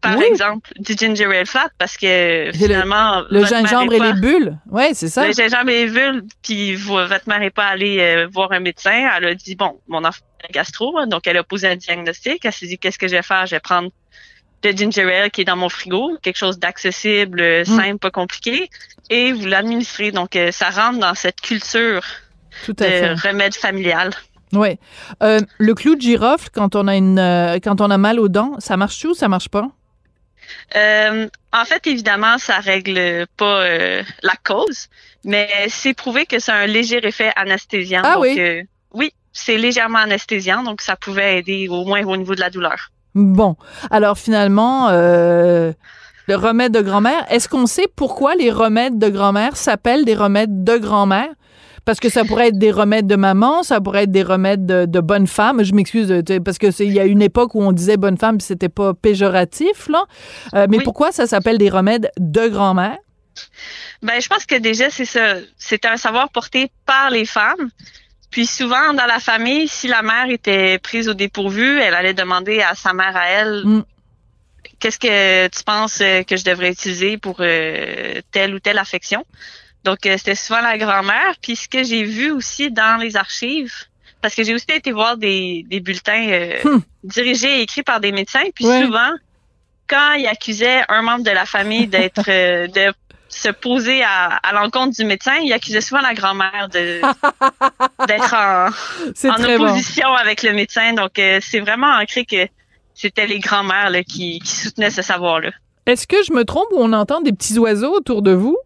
Par Oui. exemple, du ginger ale flat, parce que le- finalement, Le gingembre et pas- les bulles. Ouais, c'est ça. le gingembre et les vulves, puis vo- votre mère n'est pas allée euh, voir un médecin. Elle a dit, bon, mon enfant a gastro, hein, donc elle a posé un diagnostic. Elle s'est dit, qu'est-ce que je vais faire? Je vais prendre le ginger ale qui est dans mon frigo, quelque chose d'accessible, euh, Mm. simple, pas compliqué, et vous l'administrez. Donc, euh, ça rentre dans cette culture Tout à fait. de remède familial. Euh, le clou de girofle, quand on a une, quand on a mal aux dents, ça marche-tu ou ça marche pas? Euh, en fait, évidemment, ça règle pas euh, la cause, mais c'est prouvé que c'est un léger effet anesthésiant. Ah donc, oui? euh, oui, c'est légèrement anesthésiant, donc ça pouvait aider au moins au niveau de la douleur. Bon. Alors finalement, euh, le remède de grand-mère, est-ce qu'on sait pourquoi les remèdes de grand-mère s'appellent des remèdes de grand-mère? Parce que ça pourrait être des remèdes de maman, ça pourrait être des remèdes de, de bonne femme. Je m'excuse, parce que c'est il y a une époque où on disait bonne femme, c'était pas péjoratif là. Euh, mais Oui. pourquoi ça s'appelle des remèdes de grand-mère? Ben, je pense que déjà, c'est ça. C'est un savoir porté par les femmes. Puis souvent, dans la famille, si la mère était prise au dépourvu, elle allait demander à sa mère à elle Mm. qu'est-ce que tu penses euh, que je devrais utiliser pour euh, telle ou telle affection? Donc, euh, c'était souvent la grand-mère. Puis, ce que j'ai vu aussi dans les archives, parce que j'ai aussi été voir des, des bulletins euh, Hmm. dirigés et écrits par des médecins. Puis, Ouais. souvent, quand ils accusaient un membre de la famille d'être, euh, de se poser à, à l'encontre du médecin, ils accusaient souvent la grand-mère de d'être en, en bon. opposition avec le médecin. Donc, euh, c'est vraiment ancré que c'était les grands-mères là, qui, qui soutenaient ce savoir-là. Est-ce que je me trompe ou on entend des petits oiseaux autour de vous?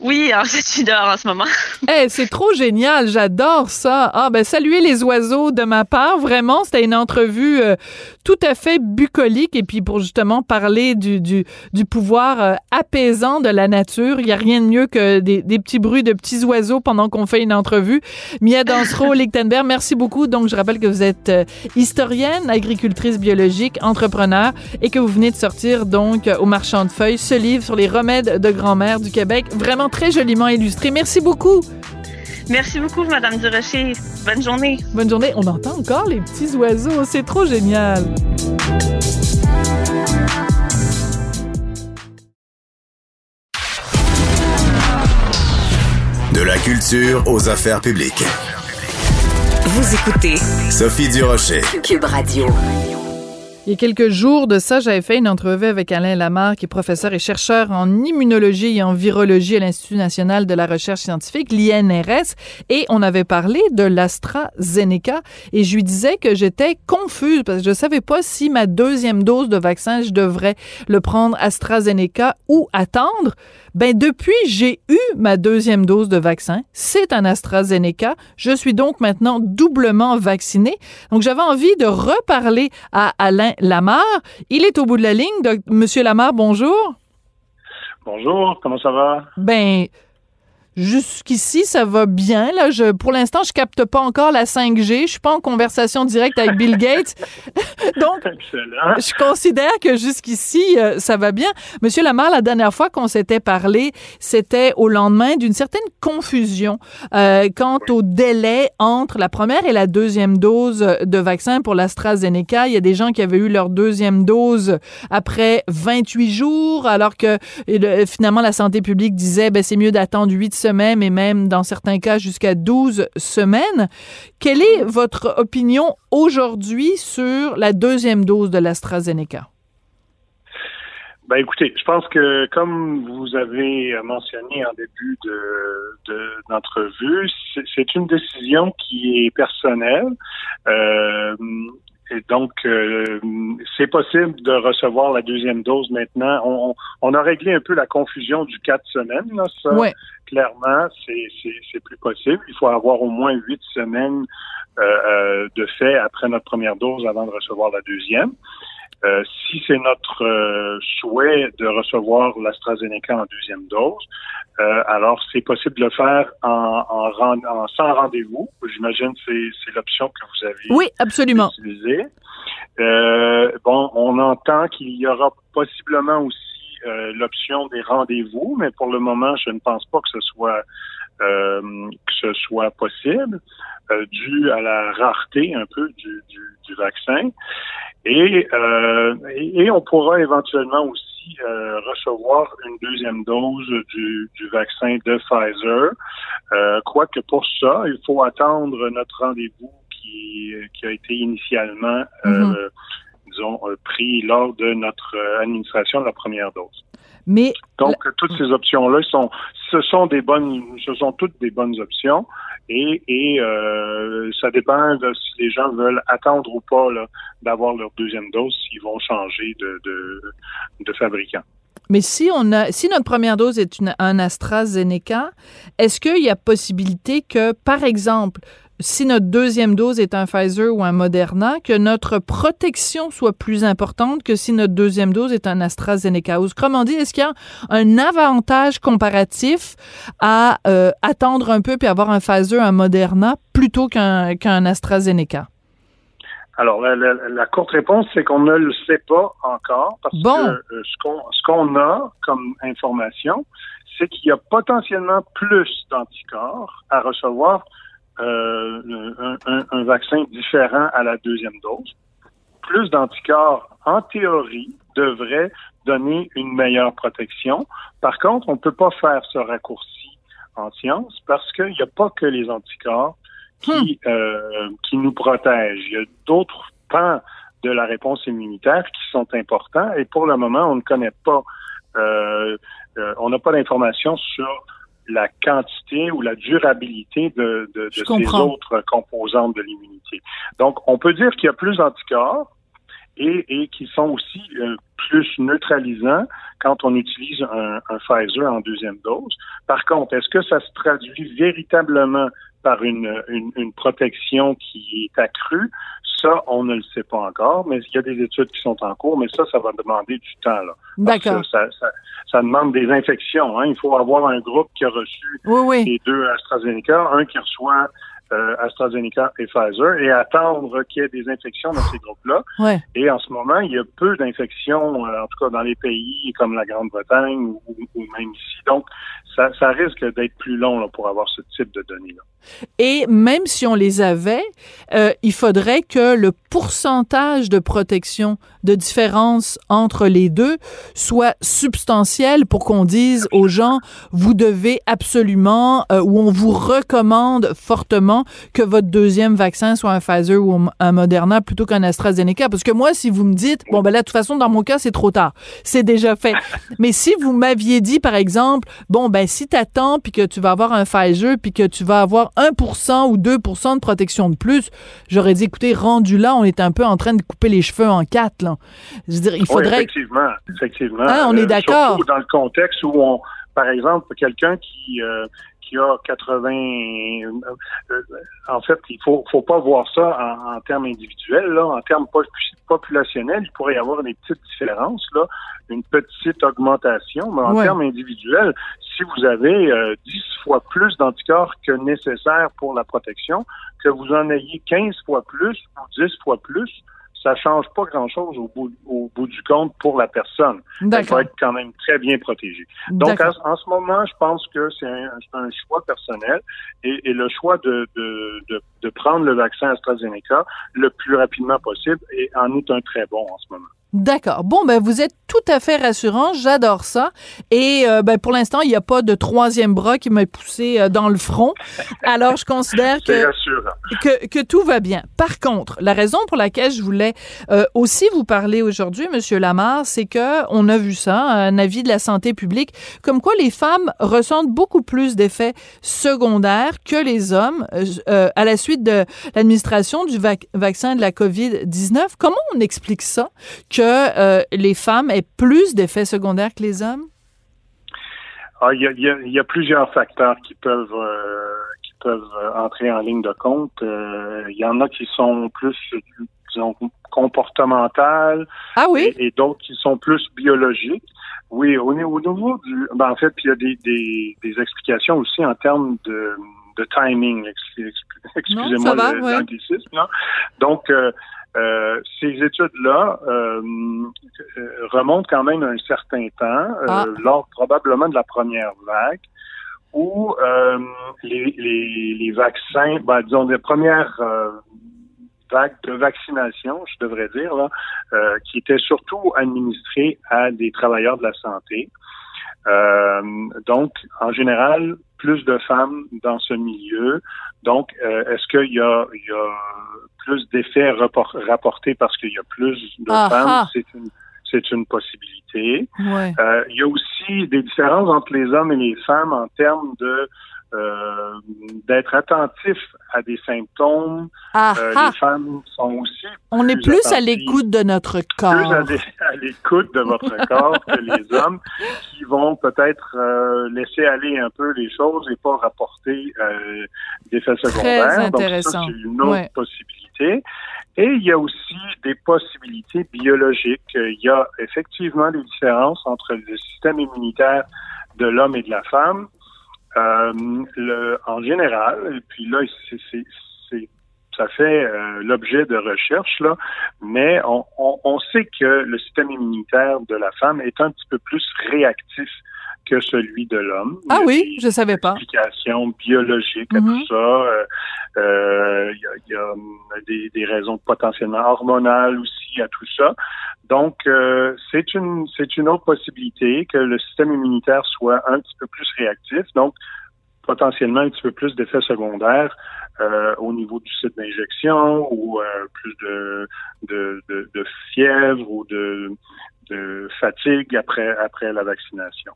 Oui, fait, je suis dehors en ce moment. Eh, c'est trop génial, j'adore ça. Ah ben saluez les oiseaux de ma part, vraiment, c'était une entrevue euh, tout à fait bucolique et puis pour justement parler du du, du pouvoir euh, apaisant de la nature, il y a rien de mieux que des, des petits bruits de petits oiseaux pendant qu'on fait une entrevue. Mia Dansero Lichtenberg, merci beaucoup. Donc je rappelle que vous êtes euh, historienne, agricultrice biologique, entrepreneur et que vous venez de sortir donc euh, au marchand de feuilles ce livre sur les remèdes de grand-mère du Québec, vraiment très joliment illustré. Merci beaucoup. Merci beaucoup, Madame Durocher. Bonne journée. Bonne journée. On entend encore les petits oiseaux. C'est trop génial. De la culture aux affaires publiques. Vous écoutez Sophie Durocher. Cube Radio. Il y a quelques jours de ça, j'avais fait une entrevue avec Alain Lamarre, qui est professeur et chercheur en immunologie et en virologie à l'Institut national de la recherche scientifique, l'INRS, et on avait parlé de l'AstraZeneca, et je lui disais que j'étais confuse parce que je savais pas si ma deuxième dose de vaccin, je devrais le prendre AstraZeneca ou attendre. Ben depuis, j'ai eu ma deuxième dose de vaccin. C'est un AstraZeneca. Je suis donc maintenant doublement vaccinée. Donc j'avais envie de reparler à Alain Lamarre. Il est au bout de la ligne. Donc, Monsieur Lamarre, bonjour. Bonjour, comment ça va? Ben jusqu'ici ça va bien là, je pour l'instant je capte pas encore la 5G, je suis pas en conversation directe avec Bill Gates. Donc Excellent. je considère que jusqu'ici, euh, ça va bien. Monsieur Lamar, la dernière fois qu'on s'était parlé, c'était au lendemain d'une certaine confusion euh, quant au délai entre la première et la deuxième dose de vaccin pour l'AstraZeneca. Il y a des gens qui avaient eu leur deuxième dose après 28 jours, alors que euh, finalement la santé publique disait ben, c'est mieux d'attendre 8 semaines et même dans certains cas jusqu'à 12 semaines. Quelle est votre opinion aujourd'hui sur la deuxième dose de l'AstraZeneca? Ben écoutez, je pense que comme vous avez mentionné en début de de- d'entrevue, c'est- c'est une décision qui est personnelle. Euh, et donc, euh, c'est possible de recevoir la deuxième dose maintenant. On, on a réglé un peu la confusion du quatre semaines. Là, ça, Ouais. clairement, c'est plus possible. Il faut avoir au moins huit semaines euh, euh, de fait après notre première dose avant de recevoir la deuxième. Euh, si c'est notre euh, souhait de recevoir l'AstraZeneca en deuxième dose, euh, alors c'est possible de le faire en, en, en- sans rendez-vous. J'imagine que c'est c'est l'option que vous avez Oui, absolument. utilisée. Euh, bon, on entend qu'il y aura possiblement aussi euh, l'option des rendez-vous, mais pour le moment, je ne pense pas que ce soit euh, que ce soit possible, euh, dû à la rareté un peu du, du, du vaccin. Et, euh, et, et on pourra éventuellement aussi euh, recevoir une deuxième dose du, du vaccin de Pfizer. Euh, Quoique pour ça, il faut attendre notre rendez-vous qui, qui a été initialement, euh, disons, euh, pris lors de notre administration de la première dose. Mais Donc, toutes ces options-là sont, ce sont des bonnes, ce sont toutes des bonnes options, et, et euh, ça dépend de si les gens veulent attendre ou pas là, d'avoir leur deuxième dose, s'ils vont changer de, de, de fabricant. Mais si on a, si notre première dose est une, un AstraZeneca, est-ce qu'il y a possibilité que, par exemple, si notre deuxième dose est un Pfizer ou un Moderna, que notre protection soit plus importante que si notre deuxième dose est un AstraZeneca? Autrement dit, est-ce qu'il y a un avantage comparatif à euh, attendre un peu puis avoir un Pfizer, un Moderna, plutôt qu'un AstraZeneca? Alors, la, la, la courte réponse, c'est qu'on ne le sait pas encore, parce Bon. que euh, ce qu'on ce qu'on a comme information, c'est qu'il y a potentiellement plus d'anticorps à recevoir un, un- un vaccin différent à la deuxième dose. Plus d'anticorps, en théorie, devrait donner une meilleure protection. Par contre, on ne peut pas faire ce raccourci en science parce qu'il n'y a pas que les anticorps qui, euh, qui nous protègent. Il y a d'autres pans de la réponse immunitaire qui sont importants et pour le moment, on ne connaît pas, euh, euh, on n'a pas d'informations sur la quantité ou la durabilité de, de, de ces autres composantes de l'immunité. Donc, on peut dire qu'il y a plus d'anticorps et, et qui sont aussi euh, plus neutralisants quand on utilise un, un, Pfizer en deuxième dose. Par contre, est-ce que ça se traduit véritablement par une, une, une protection qui est accrue? Ça, on ne le sait pas encore, mais il y a des études qui sont en cours, mais ça, ça va demander du temps. D'accord. Ça, ça, ça, demande des infections. Hein. Il faut avoir un groupe qui a reçu les deux AstraZeneca, un qui reçoit euh, AstraZeneca et Pfizer et attendre qu'il y ait des infections dans ces groupes-là. Et en ce moment, il y a peu d'infections, euh, en tout cas dans les pays comme la Grande-Bretagne ou, ou, même ici. Donc, ça, ça risque d'être plus long là, pour avoir ce type de données-là. Et même si on les avait, euh, il faudrait que le pourcentage de protection, de différence entre les deux soit substantiel pour qu'on dise aux gens, vous devez absolument, euh, ou on vous recommande fortement que votre deuxième vaccin soit un Pfizer ou un Moderna plutôt qu'un AstraZeneca. Parce que moi, si vous me dites, bon, ben là, de toute façon, dans mon cas, c'est trop tard. C'est déjà fait. Mais si vous m'aviez dit, par exemple, bon, ben, si t'attends puis que tu vas avoir un Pfizer puis que tu vas avoir 1% ou 2% de protection de plus, j'aurais dit, écoutez, rendu là, on est un peu en train de couper les cheveux en quatre. Là. Je veux dire, il faudrait... Oui, effectivement, effectivement. Ah, on est euh, d'accord. Surtout dans le contexte où on, par exemple, quelqu'un qui, euh, qui a 80. Euh, en fait, il faut, faut pas voir ça en, termes individuels. Là. En termes populationnels, il pourrait y avoir des petites différences, là, une petite augmentation, mais en termes individuels, si vous avez euh, 10 fois plus d'anticorps que nécessaire pour la protection, que vous en ayez 15 fois plus ou 10 fois plus, ça change pas grand-chose au bout, au bout du compte pour la personne. Elle va être quand même très bien protégée. Donc, en, ce moment, je pense que c'est un, un, choix personnel et, et le choix de, de, de, de, prendre le vaccin AstraZeneca le plus rapidement possible et en est un très bon en ce moment. D'accord. Bon, ben vous êtes tout à fait rassurant. J'adore ça. Et euh, ben pour l'instant, il n'y a pas de troisième bras qui m'a poussé euh, dans le front. Alors, je considère que, que, que tout va bien. Par contre, la raison pour laquelle je voulais euh, aussi vous parler aujourd'hui, Monsieur Lamar, c'est que on a vu ça, un avis de la santé publique, comme quoi les femmes ressentent beaucoup plus d'effets secondaires que les hommes à la suite de l'administration du vaccin de la COVID-19. Comment on explique ça? Que euh, les femmes aient plus d'effets secondaires que les hommes? Ah, il, y a, plusieurs facteurs qui peuvent euh, euh, entrer en ligne de compte. Il y en a qui sont plus disons comportementales ah oui? et, d'autres qui sont plus biologiques. Oui, au, niveau du ben en fait, il y a des, des, explications aussi en termes de, de timing. Excusez-moi l'anglicisme. Donc euh, ces études-là euh, euh, remontent quand même un certain temps, ah. lors probablement de la première vague, où les, les, les, vaccins, ben, disons, les premières de vaccination, je devrais dire, là, qui étaient surtout administrées à des travailleurs de la santé. donc, en général, plus de femmes dans ce milieu. Donc, est-ce qu'il y a, il y a plus d'effets rapportés parce qu'il y a plus de ah, femmes, ah. c'est une c'est une possibilité. Ouais. Euh, il y a aussi des différences entre les hommes et les femmes en termes de euh, d'être attentif à des symptômes. Ah, euh, ah. les femmes sont aussi. On est plus à l'écoute de notre corps. Plus à, l'écoute de votre corps que les hommes qui vont peut-être euh, laisser aller un peu les choses et pas rapporter d'effets secondaires. Très intéressant. Donc ça, c'est une autre possibilité. Et il y a aussi des possibilités biologiques. Il y a effectivement des différences entre le système immunitaire de l'homme et de la femme. Euh, le, en général, puis là, c'est, ça fait euh, l'objet de recherches, là, mais on, on, on, sait que le système immunitaire de la femme est un petit peu plus réactif que celui de l'homme. Ah oui, je savais pas. Explication biologique à tout Mhm. ça. Euh, euh, Il y a, il y a hum, des, des raisons potentiellement hormonales aussi à tout ça. Donc, euh, c'est une c'est une autre possibilité que le système immunitaire soit un petit peu plus réactif. Donc, potentiellement un petit peu plus d'effets secondaires euh, au niveau du site d'injection ou euh, plus de, de, de, de, fièvre ou de, de fatigue après, après la vaccination.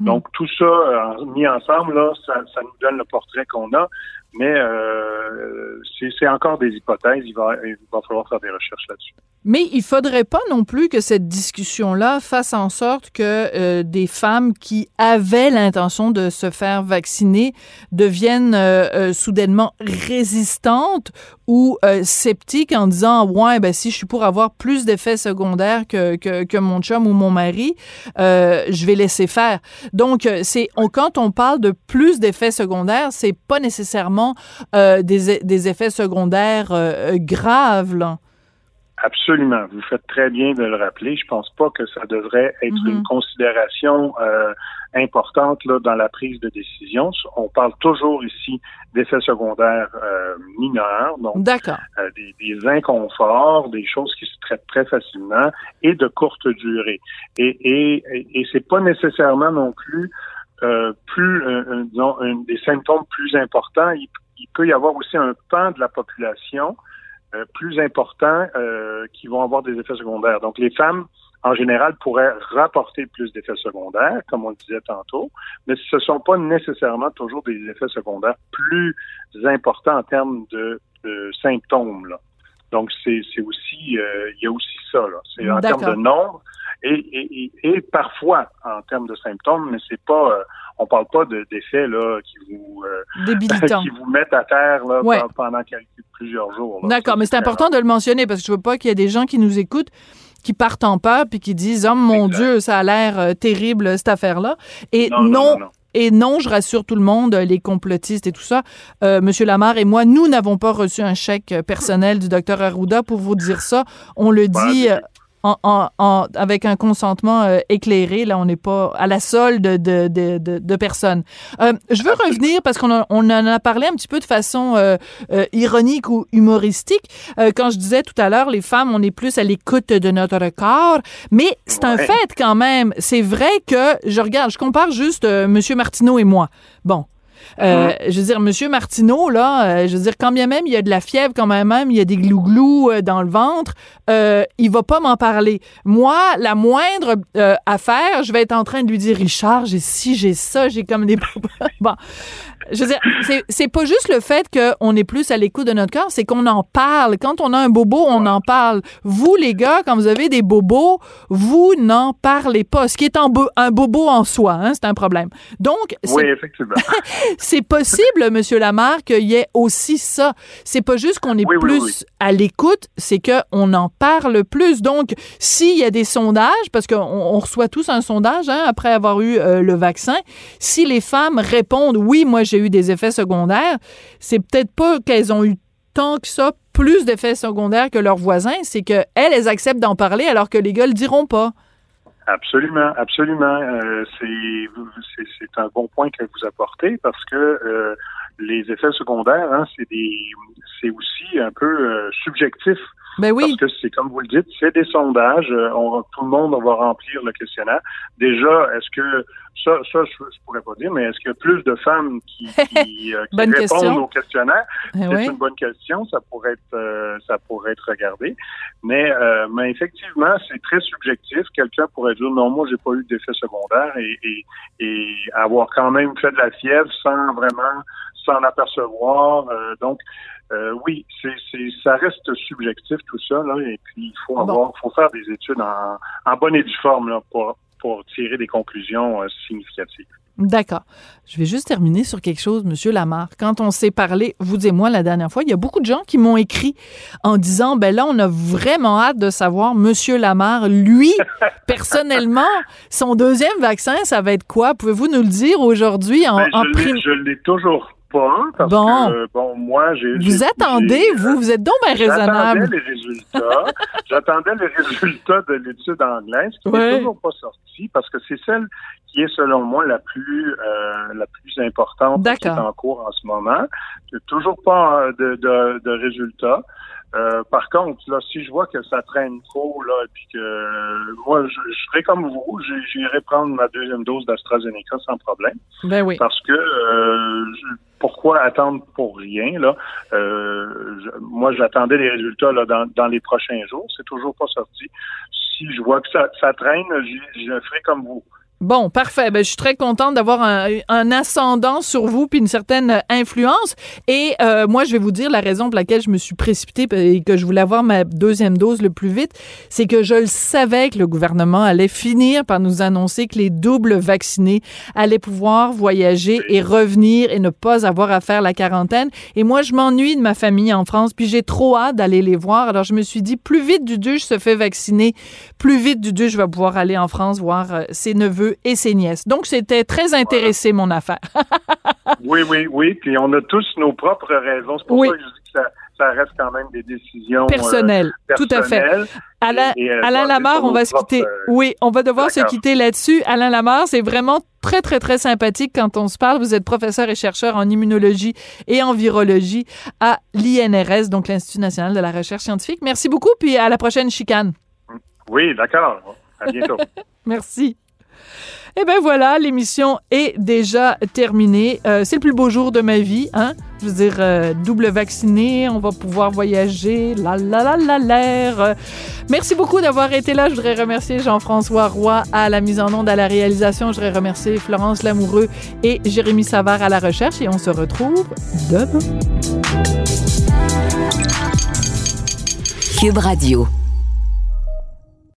Hmm. Donc, tout ça mis ensemble, là, ça, ça nous donne le portrait qu'on a mais euh, c'est encore des hypothèses. Il va, il va falloir faire des recherches là-dessus. Mais il faudrait pas non plus que cette discussion-là fasse en sorte que euh, des femmes qui avaient l'intention de se faire vacciner deviennent euh, soudainement résistantes ou sceptiques en disant ouais ben si je suis pour avoir plus d'effets secondaires que, que, que, mon chum ou mon mari, je vais laisser faire. Donc c'est quand on parle de plus d'effets secondaires, c'est pas nécessairement euh, des, des, effets secondaires euh, graves. Là. Absolument. Vous faites très bien de le rappeler. Je pense pas que ça devrait être mm-hmm. une considération euh, importante là, dans la prise de décision. On parle toujours ici d'effets secondaires euh, mineurs, donc euh, des, des, inconforts, des choses qui se traitent très facilement et de courte durée. Et, et, et c'est pas nécessairement non plus euh, plus, euh, disons, des symptômes plus importants, il, peut y avoir aussi un pan de la population euh, plus important qui vont avoir des effets secondaires. Donc, les femmes, en général, pourraient rapporter plus d'effets secondaires, comme on le disait tantôt, mais ce ne sont pas nécessairement toujours des effets secondaires plus importants en termes de, symptômes. Là. Donc, c'est aussi, il y a aussi ça. C'est en termes de nombre, et, et, et, parfois en termes de symptômes, mais c'est pas, euh, on parle pas d'effets là qui vous euh, qui vous mettent à terre là, pendant quelques, plusieurs jours. D'accord, mais c'est important de le mentionner parce que je veux pas qu'il y ait des gens qui nous écoutent qui partent en peur puis qui disent oh mon Dieu ça a l'air euh, terrible cette affaire là et non, Et non, je rassure tout le monde, les complotistes et tout ça. Euh, Monsieur Lamar et moi, nous n'avons pas reçu un chèque personnel du docteur Arruda pour vous dire ça. On le dit en, avec un consentement euh, éclairé. Là, on n'est pas à la solde de, de, de, de personnes. Euh, je veux revenir parce qu'on on en a parlé un petit peu de façon euh, ironique ou humoristique. quand je disais tout à l'heure, les femmes, on est plus à l'écoute de notre corps, mais c'est un fait quand même. C'est vrai que je regarde, je compare juste Monsieur Martineau et moi. Bon, euh, je veux dire, Monsieur Martineau, là, euh, je veux dire, quand bien même il y a de la fièvre, quand bien même il y a des glouglous euh, dans le ventre, euh, il va pas m'en parler. Moi, la moindre affaire, je vais être en train de lui dire, Richard, j'ai ci, j'ai ça, j'ai comme des... bon, je veux dire, c'est pas juste le fait qu'on est plus à l'écoute de notre corps, c'est qu'on en parle. Quand on a un bobo, on en parle. Vous, les gars, quand vous avez des bobos, vous n'en parlez pas. Ce qui est un, un bobo en soi, hein, c'est un problème. Donc, oui, effectivement. c'est possible, Monsieur Lamar, qu'il y ait aussi ça. C'est pas juste qu'on est plus à l'écoute, c'est qu'on en parle plus. Donc, s'il y a des sondages, parce qu'on reçoit tous un sondage hein, après avoir eu euh, le vaccin, si les femmes répondent oui, moi j'ai eu des effets secondaires, c'est peut-être pas qu'elles ont eu tant que ça plus d'effets secondaires que leurs voisins, c'est qu'elles, elles acceptent d'en parler alors que les gars le diront pas. Absolument, absolument. Euh, c'est un bon point que vous apportez parce que euh, les effets secondaires, hein, c'est aussi un peu euh, subjectif. Ben oui. Parce que c'est comme vous le dites, c'est des sondages. Euh, on, tout le monde va remplir le questionnaire. Déjà, est-ce que ça, ça je, je, pourrais pas dire, mais est-ce qu'il y a plus de femmes qui, qui, euh, répondent au questionnaire eh C'est une bonne question. Ça pourrait être, ça pourrait être regardé. Mais, mais effectivement, c'est très subjectif. Quelqu'un pourrait dire non, moi j'ai pas eu d'effet secondaire et, et, et avoir quand même fait de la fièvre sans vraiment s'en apercevoir. Euh, donc, euh, oui, c'est, ça reste subjectif tout ça, là, et puis il faut avoir, faut faire des études en, en bonne et due forme là, pour, pour tirer des conclusions euh, significatives. D'accord. Je vais juste terminer sur quelque chose, Monsieur Lamar. Quand on s'est parlé, vous et moi, la dernière fois, il y a beaucoup de gens qui m'ont écrit en disant, ben là, on a vraiment hâte de savoir, Monsieur Lamar, lui, personnellement, son deuxième vaccin, ça va être quoi? Pouvez-vous nous le dire aujourd'hui en, ben, en Je l'ai toujours pas, parce bon. que, bon, moi, j'ai... Vous attendez, vous, vous êtes donc bien raisonnable. J'attendais les résultats. J'attendais les résultats de l'étude anglaise, qui n'est toujours pas sorti, parce que c'est celle qui est, selon moi, la plus, euh, la plus importante qui est en cours en ce moment. Toujours pas de, de, de résultats. Euh, par contre, là, si je vois que ça traîne trop, là, et puis que moi, je, je comme vous, j'irai prendre ma deuxième dose d'AstraZeneca sans problème. Ben oui. Parce que euh, pourquoi attendre pour rien là? Euh, Moi, j'attendais les résultats là dans, dans les prochains jours. C'est toujours pas sorti. Si je vois que ça, ça traîne, je, je ferai comme vous. Bon, parfait. Ben, je suis très contente d'avoir un, ascendant sur vous puis une certaine influence. Et euh, moi, je vais vous dire la raison pour laquelle je me suis précipitée et que je voulais avoir ma deuxième dose le plus vite, c'est que je le savais que le gouvernement allait finir par nous annoncer que les doubles vaccinés allaient pouvoir voyager et revenir et ne pas avoir à faire la quarantaine. Et moi, je m'ennuie de ma famille en France, puis j'ai trop hâte d'aller les voir. Alors, je me suis dit, plus vite du je se fait vacciner, plus vite du je vais pouvoir aller en France voir euh, ses neveux et ses nièces. Donc, c'était très intéressé, mon affaire. oui, oui, oui. Puis on a tous nos propres raisons. C'est pour ça que je dis que ça, reste quand même des décisions euh, personnelles. Tout à fait. Alain, euh, Alain Lamar, on va se quitter. Euh, oui, on va devoir se quitter là-dessus. Alain Lamar, c'est vraiment très, très, très sympathique quand on se parle. Vous êtes professeur et chercheur en immunologie et en virologie à l'INRS, donc l'Institut national de la recherche scientifique. Merci beaucoup, puis à la prochaine chicane. Oui, d'accord. À bientôt. Merci. Et eh ben voilà, l'émission est déjà terminée. Euh, c'est le plus beau jour de ma vie, hein? Je veux dire, euh, double vacciné, on va pouvoir voyager, la la la la l'air. merci beaucoup d'avoir été là. Je voudrais remercier Jean-François Roy à la mise en onde, à la réalisation. Je voudrais remercier Florence Lamoureux et Jérémy Savard à la recherche. Et on se retrouve demain. Cube Radio.